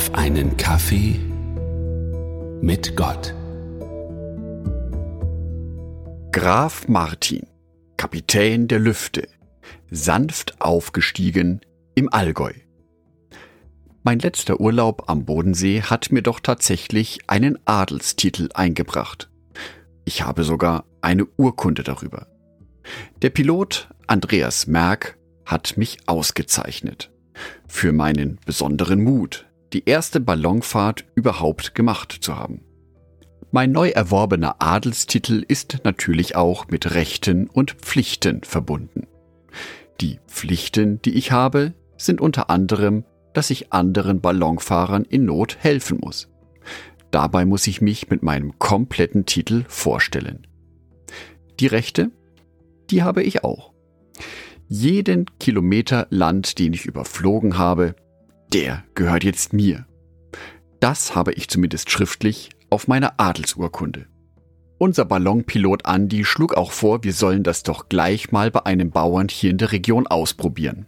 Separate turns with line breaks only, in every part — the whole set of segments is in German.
auf einen Kaffee mit Gott.
Graf Martin, Kapitän der Lüfte, sanft aufgestiegen im Allgäu. Mein letzter Urlaub am Bodensee hat mir doch tatsächlich einen Adelstitel eingebracht. Ich habe sogar eine Urkunde darüber. Der Pilot Andreas Merck hat mich ausgezeichnet. Für meinen besonderen Mut, die erste Ballonfahrt überhaupt gemacht zu haben. Mein neu erworbener Adelstitel ist natürlich auch mit Rechten und Pflichten verbunden. Die Pflichten, die ich habe, sind unter anderem, dass ich anderen Ballonfahrern in Not helfen muss. Dabei muss ich mich mit meinem kompletten Titel vorstellen. Die Rechte, die habe ich auch. Jeden Kilometer Land, den ich überflogen habe, der gehört jetzt mir. Das habe ich zumindest schriftlich auf meiner Adelsurkunde. Unser Ballonpilot Andy schlug auch vor, wir sollen das doch gleich mal bei einem Bauern hier in der Region ausprobieren.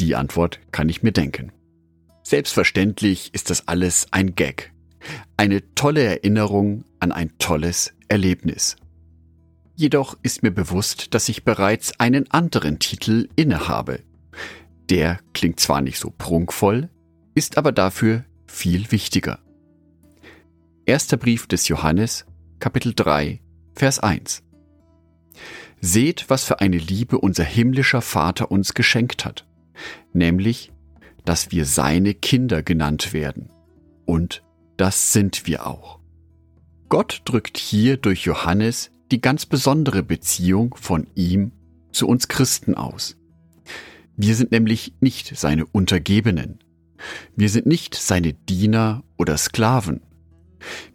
Die Antwort kann ich mir denken. Selbstverständlich ist das alles ein Gag. Eine tolle Erinnerung an ein tolles Erlebnis. Jedoch ist mir bewusst, dass ich bereits einen anderen Titel innehabe. Der klingt zwar nicht so prunkvoll, ist aber dafür viel wichtiger. Erster Brief des Johannes, Kapitel 3, Vers 1. Seht, was für eine Liebe unser himmlischer Vater uns geschenkt hat, nämlich, dass wir seine Kinder genannt werden. Und das sind wir auch. Gott drückt hier durch Johannes die ganz besondere Beziehung von ihm zu uns Christen aus. Wir sind nämlich nicht seine Untergebenen. Wir sind nicht seine Diener oder Sklaven.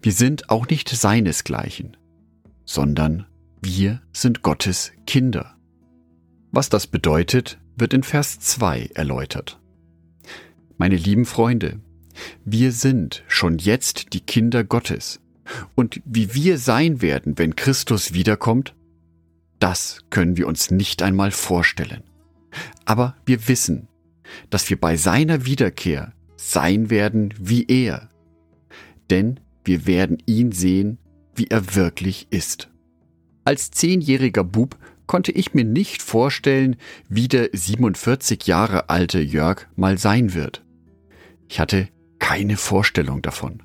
Wir sind auch nicht seinesgleichen, sondern wir sind Gottes Kinder. Was das bedeutet, wird in Vers 2 erläutert. Meine lieben Freunde, wir sind schon jetzt die Kinder Gottes. Und wie wir sein werden, wenn Christus wiederkommt, das können wir uns nicht einmal vorstellen. Aber wir wissen, dass wir bei seiner Wiederkehr sein werden wie er. Denn wir werden ihn sehen, wie er wirklich ist. Als zehnjähriger Bub konnte ich mir nicht vorstellen, wie der 47 Jahre alte Jörg mal sein wird. Ich hatte keine Vorstellung davon.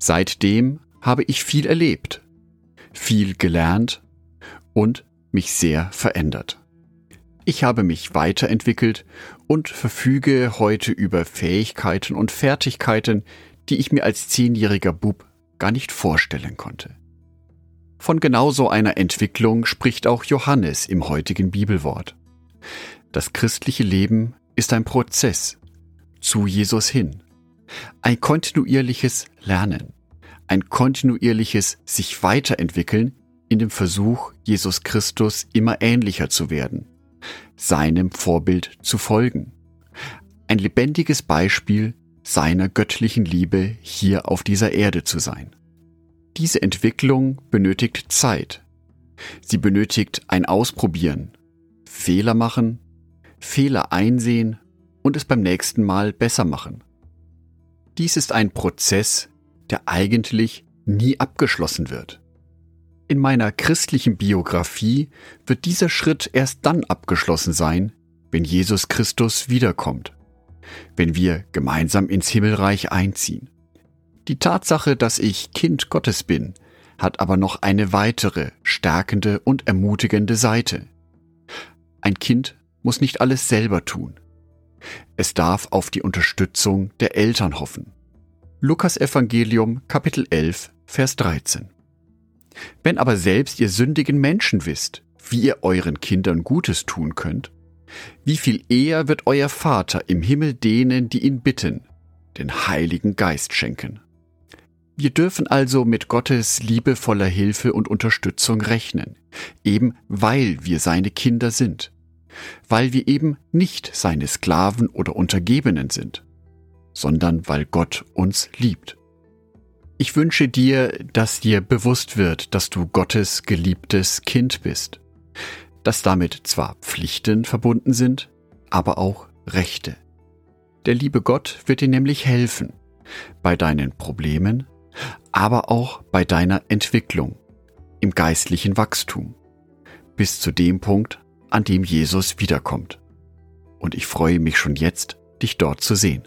Seitdem habe ich viel erlebt, viel gelernt und mich sehr verändert. Ich habe mich weiterentwickelt und verfüge heute über Fähigkeiten und Fertigkeiten, die ich mir als zehnjähriger Bub gar nicht vorstellen konnte. Von genau so einer Entwicklung spricht auch Johannes im heutigen Bibelwort. Das christliche Leben ist ein Prozess zu Jesus hin, ein kontinuierliches Lernen ein kontinuierliches sich weiterentwickeln in dem Versuch, Jesus Christus immer ähnlicher zu werden, seinem Vorbild zu folgen. Ein lebendiges Beispiel seiner göttlichen Liebe hier auf dieser Erde zu sein. Diese Entwicklung benötigt Zeit. Sie benötigt ein Ausprobieren, Fehler machen, Fehler einsehen und es beim nächsten Mal besser machen. Dies ist ein Prozess, der eigentlich nie abgeschlossen wird. In meiner christlichen Biografie wird dieser Schritt erst dann abgeschlossen sein, wenn Jesus Christus wiederkommt, wenn wir gemeinsam ins Himmelreich einziehen. Die Tatsache, dass ich Kind Gottes bin, hat aber noch eine weitere, stärkende und ermutigende Seite. Ein Kind muss nicht alles selber tun. Es darf auf die Unterstützung der Eltern hoffen. Lukas Evangelium Kapitel 11 Vers 13. Wenn aber selbst ihr sündigen Menschen wisst, wie ihr euren Kindern Gutes tun könnt, wie viel eher wird euer Vater im Himmel denen, die ihn bitten, den Heiligen Geist schenken. Wir dürfen also mit Gottes liebevoller Hilfe und Unterstützung rechnen, eben weil wir seine Kinder sind, weil wir eben nicht seine Sklaven oder Untergebenen sind sondern weil Gott uns liebt. Ich wünsche dir, dass dir bewusst wird, dass du Gottes geliebtes Kind bist, dass damit zwar Pflichten verbunden sind, aber auch Rechte.
Der liebe Gott wird dir nämlich helfen. Bei deinen Problemen, aber auch bei deiner Entwicklung, im geistlichen Wachstum. Bis zu dem Punkt, an dem Jesus wiederkommt. Und ich freue mich schon jetzt, dich dort zu sehen.